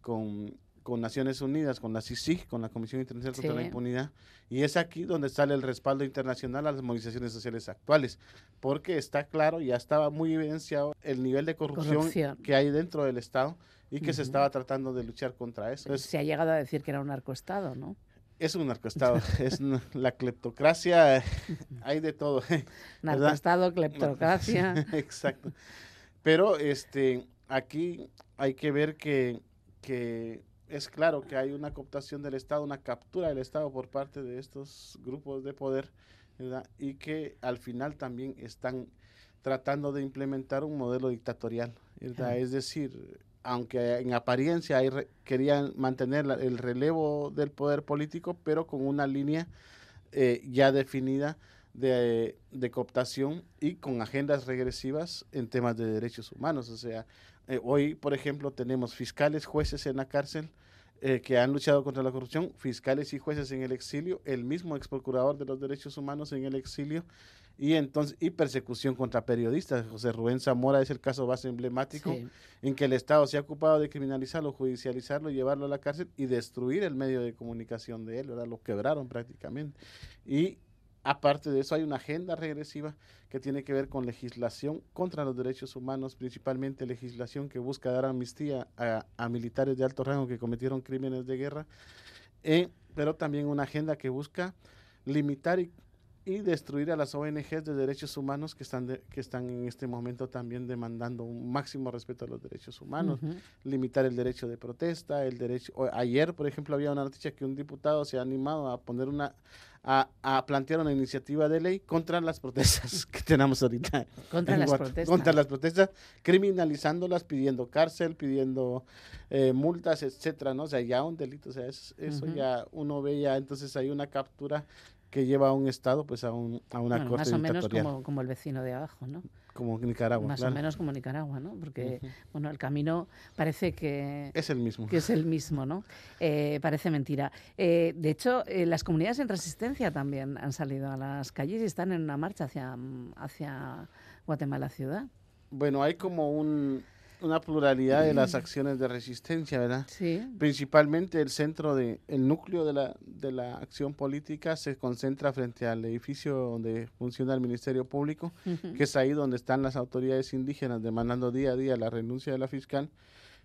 con con Naciones Unidas, con la CICIG, con la Comisión Internacional contra la Impunidad, y es aquí donde sale el respaldo internacional a las movilizaciones sociales actuales, porque está claro, ya estaba muy evidenciado el nivel de corrupción, que hay dentro del Estado y que se estaba tratando de luchar contra eso. se ha llegado a decir que era un narcoestado, ¿no? Es un narcoestado, [LAUGHS] es la cleptocracia, [LAUGHS] hay de todo. Narcoestado, [LAUGHS] cleptocracia. Exacto. Pero este, aquí hay que ver que, que es claro que hay una cooptación del Estado, una captura del Estado por parte de estos grupos de poder, y que al final también están tratando de implementar un modelo dictatorial. Es decir, aunque en apariencia querían mantener el relevo del poder político, pero con una línea eh, ya definida de, de, cooptación y con agendas regresivas en temas de derechos humanos. O sea, eh, hoy, por ejemplo, tenemos fiscales, jueces en la cárcel eh, que han luchado contra la corrupción, fiscales y jueces en el exilio, el mismo ex procurador de los derechos humanos en el exilio y entonces y persecución contra periodistas. José Rubén Zamora es el caso base emblemático en que el Estado se ha ocupado de criminalizarlo, judicializarlo, llevarlo a la cárcel y destruir el medio de comunicación de él, ¿verdad? Lo quebraron prácticamente. Y Aparte de eso, hay una agenda regresiva que tiene que ver con legislación contra los derechos humanos, principalmente legislación que busca dar amnistía a, militares de alto rango que cometieron crímenes de guerra, eh, pero también una agenda que busca limitar y y destruir a las ONGs de derechos humanos que están, que están en este momento también demandando un máximo respeto a los derechos humanos, limitar el derecho de protesta, el derecho... ayer, por ejemplo, había una noticia que un diputado se ha animado a poner una... A, a plantear una iniciativa de ley contra las protestas [LAUGHS] que tenemos ahorita. Contra las protestas. Contra las protestas, criminalizándolas, pidiendo cárcel, pidiendo eh, multas, etcétera, ¿no? O sea, ya un delito, o sea, eso ya uno ve ya, entonces hay una captura que lleva a un Estado pues a, un, a una corte Más o menos como, como, el vecino de abajo, ¿no? Como Nicaragua, Más o menos como Nicaragua, ¿no? Porque, bueno, el camino parece que... Es el mismo. Que es el mismo, ¿no? Eh, parece mentira. Eh, de hecho, eh, las comunidades en resistencia también han salido a las calles y están en una marcha hacia, hacia Guatemala ciudad. Bueno, hay como un, una pluralidad de las acciones de resistencia, ¿verdad? Sí. Principalmente el centro de, el núcleo de la, de la acción política se concentra frente al edificio donde funciona el Ministerio Público, que es ahí donde están las autoridades indígenas demandando día a día la renuncia de la fiscal,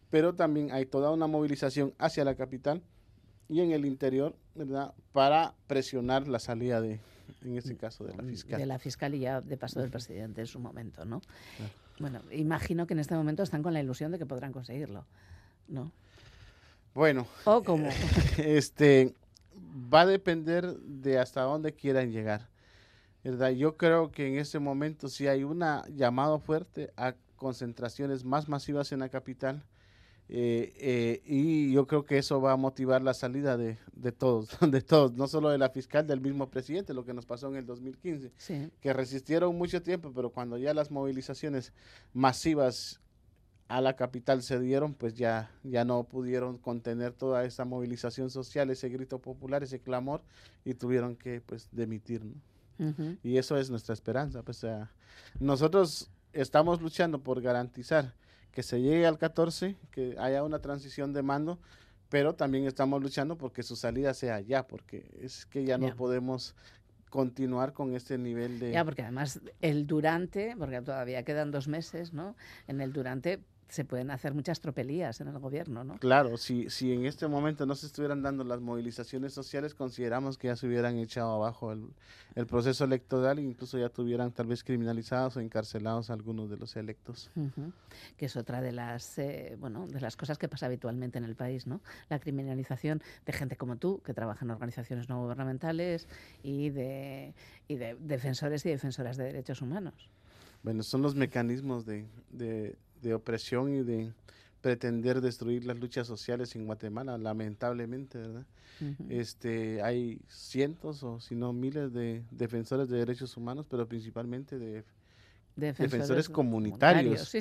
pero también hay toda una movilización hacia la capital y en el interior, ¿verdad? Para presionar la salida de, en este caso, de la fiscal. De la fiscal y ya de paso del presidente en su momento, ¿no? Bueno, imagino que en este momento están con la ilusión de que podrán conseguirlo, ¿no? Bueno. ¿O cómo? [LAUGHS] este, va a depender de hasta dónde quieran llegar. ¿verdad? Yo creo que en este momento sí hay un llamado fuerte a concentraciones más masivas en la capital. Eh, eh, y yo creo que eso va a motivar la salida de, de, todos, [LAUGHS] de todos, no solo de la fiscal, del mismo presidente, lo que nos pasó en el 2015, que resistieron mucho tiempo, pero cuando ya las movilizaciones masivas a la capital se dieron, pues ya, ya no pudieron contener toda esa movilización social, ese grito popular, ese clamor, y tuvieron que pues demitir. Y eso es nuestra esperanza. Pues, nosotros estamos luchando por garantizar que se llegue al 14, que haya una transición de mando, pero también estamos luchando porque su salida sea ya, porque es que ya no podemos continuar con este nivel de... Ya, porque además el durante, porque todavía quedan dos meses, ¿no? En el durante se pueden hacer muchas tropelías en el gobierno, ¿no? Claro, si, si en este momento no se estuvieran dando las movilizaciones sociales, consideramos que ya se hubieran echado abajo el, proceso electoral e incluso ya tuvieran tal vez criminalizados o encarcelados algunos de los electos. Que es otra de las, eh, bueno, de las cosas que pasa habitualmente en el país, ¿no? La criminalización de gente como tú, que trabaja en organizaciones no gubernamentales y de, y de defensores y defensoras de derechos humanos. Bueno, son los mecanismos de de opresión y de pretender destruir las luchas sociales en Guatemala, lamentablemente, ¿verdad? Este, hay cientos o si no miles de defensores de derechos humanos, pero principalmente de defensores, comunitarios,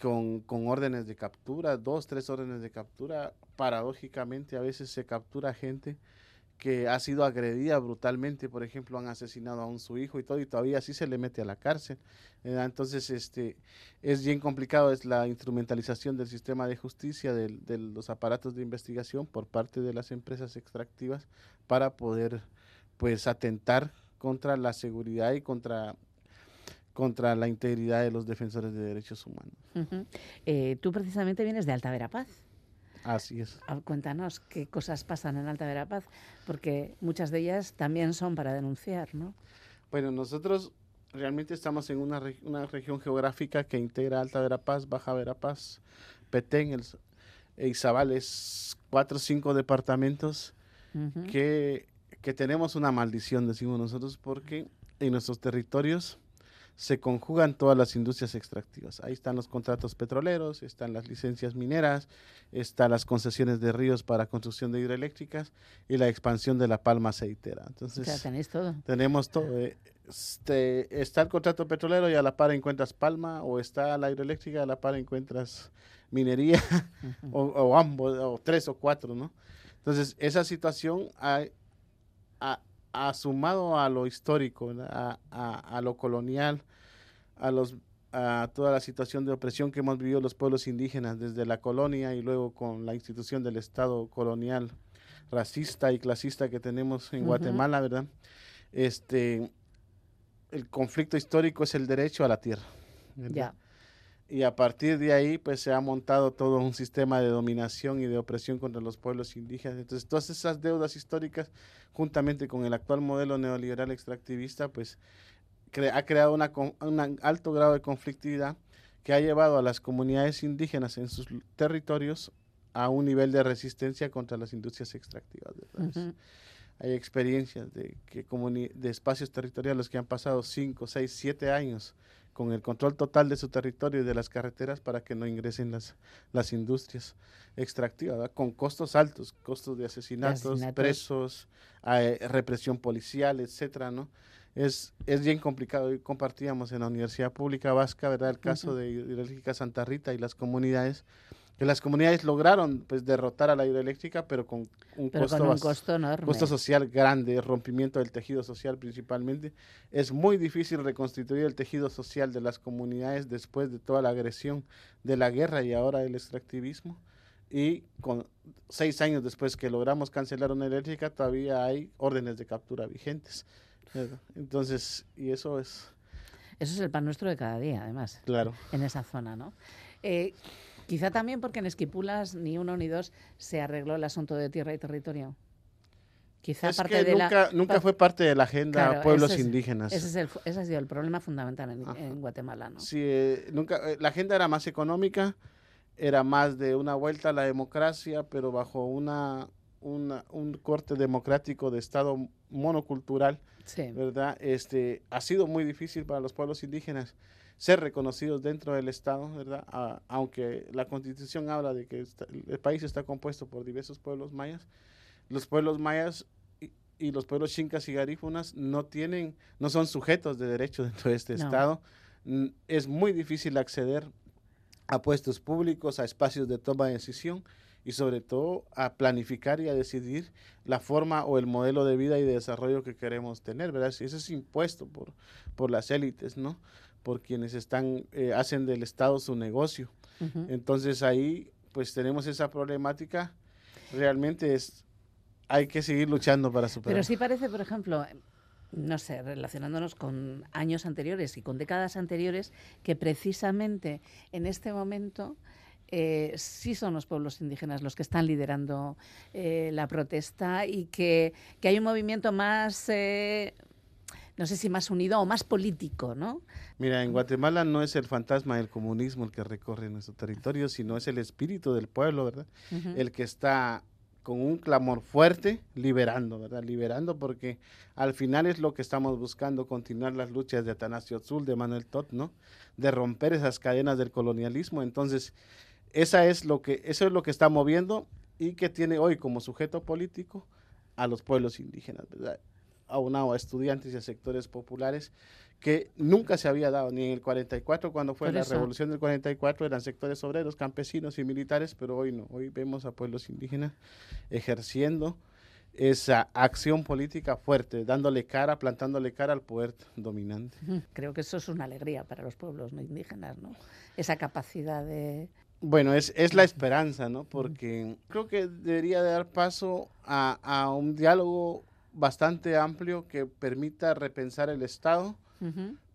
Con, con órdenes de captura, dos, tres órdenes de captura. Paradójicamente, a veces se captura gente que ha sido agredida brutalmente, por ejemplo, han asesinado a un su hijo y todo, y todavía así se le mete a la cárcel. Entonces, este, es bien complicado, es la instrumentalización del sistema de justicia, de, los aparatos de investigación por parte de las empresas extractivas para poder, pues, atentar contra la seguridad y contra contra la integridad de los defensores de derechos humanos. Eh, tú precisamente vienes de Alta Verapaz. Así es. Ah, cuéntanos qué cosas pasan en Alta Verapaz, porque muchas de ellas también son para denunciar, ¿no? Bueno, nosotros realmente estamos en una, una región geográfica que integra Alta Verapaz, Baja Verapaz, Petén, el, e Izabal, es cuatro o cinco departamentos que, que tenemos una maldición, decimos nosotros, porque en nuestros territorios se conjugan todas las industrias extractivas. Ahí están los contratos petroleros, están las licencias mineras, están las concesiones de ríos para construcción de hidroeléctricas y la expansión de la palma aceitera. Entonces, tenéis todo. Tenemos todo. Eh, este, está el contrato petrolero y a la par encuentras palma, o está la hidroeléctrica y a la par encuentras minería, [LAUGHS] o, ambos, o tres o cuatro, ¿no? Entonces, esa situación ha, ha sumado a lo histórico, a, a, lo colonial, a, los, a toda la situación de opresión que hemos vivido los pueblos indígenas desde la colonia y luego con la institución del Estado colonial racista y clasista que tenemos en Guatemala, ¿verdad? Este, el conflicto histórico es el derecho a la tierra. Ya. Y a partir de ahí pues se ha montado todo un sistema de dominación y de opresión contra los pueblos indígenas. Entonces todas esas deudas históricas, juntamente con el actual modelo neoliberal extractivista, pues ha creado una, un alto grado de conflictividad que ha llevado a las comunidades indígenas en sus territorios a un nivel de resistencia contra las industrias extractivas. Hay experiencias de, que de espacios territoriales que han pasado 5, 6, 7 años con el control total de su territorio y de las carreteras para que no ingresen las, las industrias extractivas, con costos altos, costos de asesinatos, presos, eh, represión policial, etcétera, ¿no? Es, es bien complicado. y compartíamos en la Universidad Pública Vasca, ¿verdad? El caso de Hidroeléctrica Santa Rita y las comunidades que las comunidades lograron pues derrotar a la hidroeléctrica, pero con un, costo, costo, enorme. costo social grande, rompimiento del tejido social principalmente. Es muy difícil reconstituir el tejido social de las comunidades después de toda la agresión de la guerra y ahora del extractivismo. Y con seis años después que logramos cancelar una eléctrica, todavía hay órdenes de captura vigentes. Entonces, y eso es... Eso es el pan nuestro de cada día, además. Claro. En esa zona, ¿no? Eh, Quizá también porque en Esquipulas ni uno ni dos se arregló el asunto de tierra y territorio. Quizá parte de nunca, nunca fue parte de la agenda pueblos indígenas. Ese, es el, ese ha sido el problema fundamental en, Guatemala, ¿no? Sí, eh, nunca, eh, la agenda era más económica, era más de una vuelta a la democracia, pero bajo una, un corte democrático de Estado monocultural, ¿verdad? Este, ha sido muy difícil para los pueblos indígenas ser reconocidos dentro del Estado, ¿verdad? aunque la Constitución habla de que el país está compuesto por diversos pueblos mayas, los pueblos mayas y, los pueblos chincas y garífunas no tienen, no son sujetos de derecho dentro de este Estado. Es muy difícil acceder a puestos públicos, a espacios de toma de decisión y sobre todo a planificar y a decidir la forma o el modelo de vida y de desarrollo que queremos tener, ¿verdad? Eso es impuesto por, por las élites, ¿no? por quienes están, eh, hacen del Estado su negocio. Entonces ahí pues tenemos esa problemática. Realmente es, hay que seguir luchando para superar. Pero sí parece, por ejemplo, no sé, relacionándonos con años anteriores y con décadas anteriores, que precisamente en este momento eh, sí son los pueblos indígenas los que están liderando eh, la protesta y que, que, hay un movimiento más, no sé si más unido o más político, ¿no? Mira, en Guatemala no es el fantasma del comunismo el que recorre nuestro territorio, sino es el espíritu del pueblo, ¿verdad? El que está con un clamor fuerte, liberando, ¿verdad? Liberando porque al final es lo que estamos buscando, continuar las luchas de Atanasio Azul, de Manuel Tot, ¿no? De romper esas cadenas del colonialismo. Entonces, esa es lo que, eso es lo que está moviendo y que tiene hoy como sujeto político a los pueblos indígenas, ¿verdad? aunado a estudiantes y a sectores populares que nunca se había dado, ni en el 44, cuando fue la revolución del 44, eran sectores obreros, campesinos y militares, pero hoy no, hoy vemos a pueblos indígenas ejerciendo esa acción política fuerte, dándole cara, plantándole cara al poder dominante. Creo que eso es una alegría para los pueblos indígenas, ¿no? Esa capacidad de... Bueno, es, es la esperanza, ¿no? Porque creo que debería dar paso a, a un diálogo bastante amplio que permita repensar el Estado,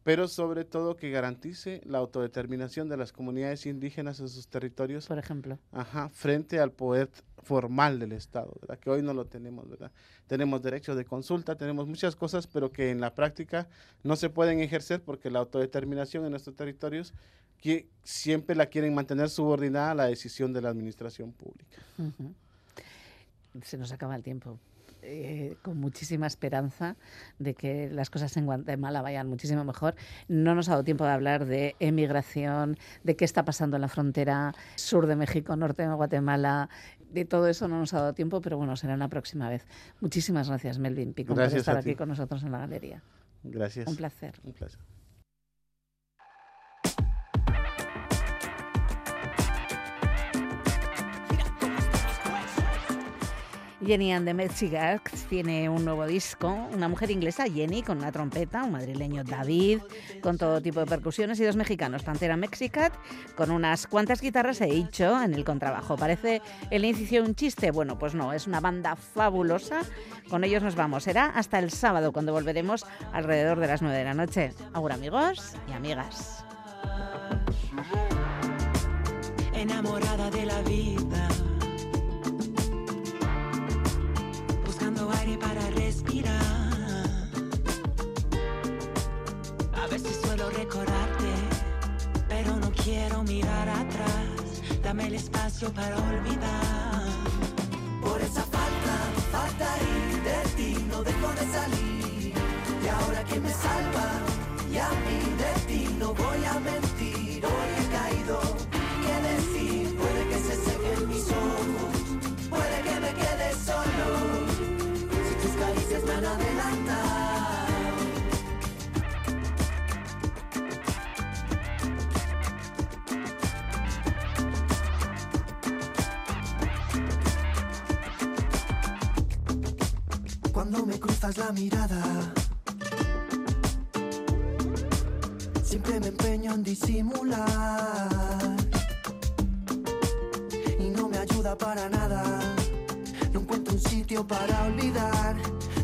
pero sobre todo que garantice la autodeterminación de las comunidades indígenas en sus territorios. Por ejemplo. Ajá, frente al poder formal del Estado, ¿verdad? Que hoy no lo tenemos, ¿verdad? Tenemos derechos de consulta, tenemos muchas cosas, pero que en la práctica no se pueden ejercer porque la autodeterminación en nuestros territorios que siempre la quieren mantener subordinada a la decisión de la administración pública. Se nos acaba el tiempo. Eh, con muchísima esperanza de que las cosas en Guatemala vayan muchísimo mejor. No nos ha dado tiempo de hablar de emigración, de qué está pasando en la frontera sur de México, norte de Guatemala. De todo eso no nos ha dado tiempo, pero bueno, será una próxima vez. Muchísimas gracias, Melvin Pico, por estar aquí con nosotros en la galería. Gracias. Un placer. Un placer. Jenny and the Mexicax tiene un nuevo disco, una mujer inglesa, Jenny, con una trompeta, un madrileño, David, con todo tipo de percusiones y dos mexicanos, Pantera Mexicat, con unas cuantas guitarras e hecho en el contrabajo. ¿Parece el inicio un chiste? Bueno, pues no, es una banda fabulosa. Con ellos nos vamos. Será hasta el sábado cuando volveremos alrededor de las 9 de la noche. Ahora amigos y amigas. enamorada de la vida. Para respirar. A veces suelo recordarte, pero no quiero mirar atrás. Dame el espacio para olvidar. Por esa falta, falta ir de ti, no dejo de salir. Y ahora que me salva, y a mí de ti no voy a mentir. La mirada, siempre me empeño en disimular. Y no me ayuda para nada. No encuentro un sitio para olvidar.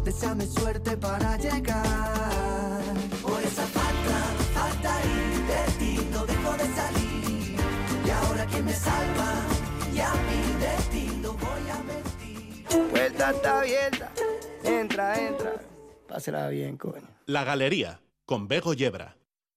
Deseame suerte para llegar. Por esa falta, falta de ti, no dejo de salir. Y ahora que me salva, y a mí de ti no voy a mentir. Puerta está abierta. Entra, entra. Pásela bien, coño. La Galería, con Bego Yebra.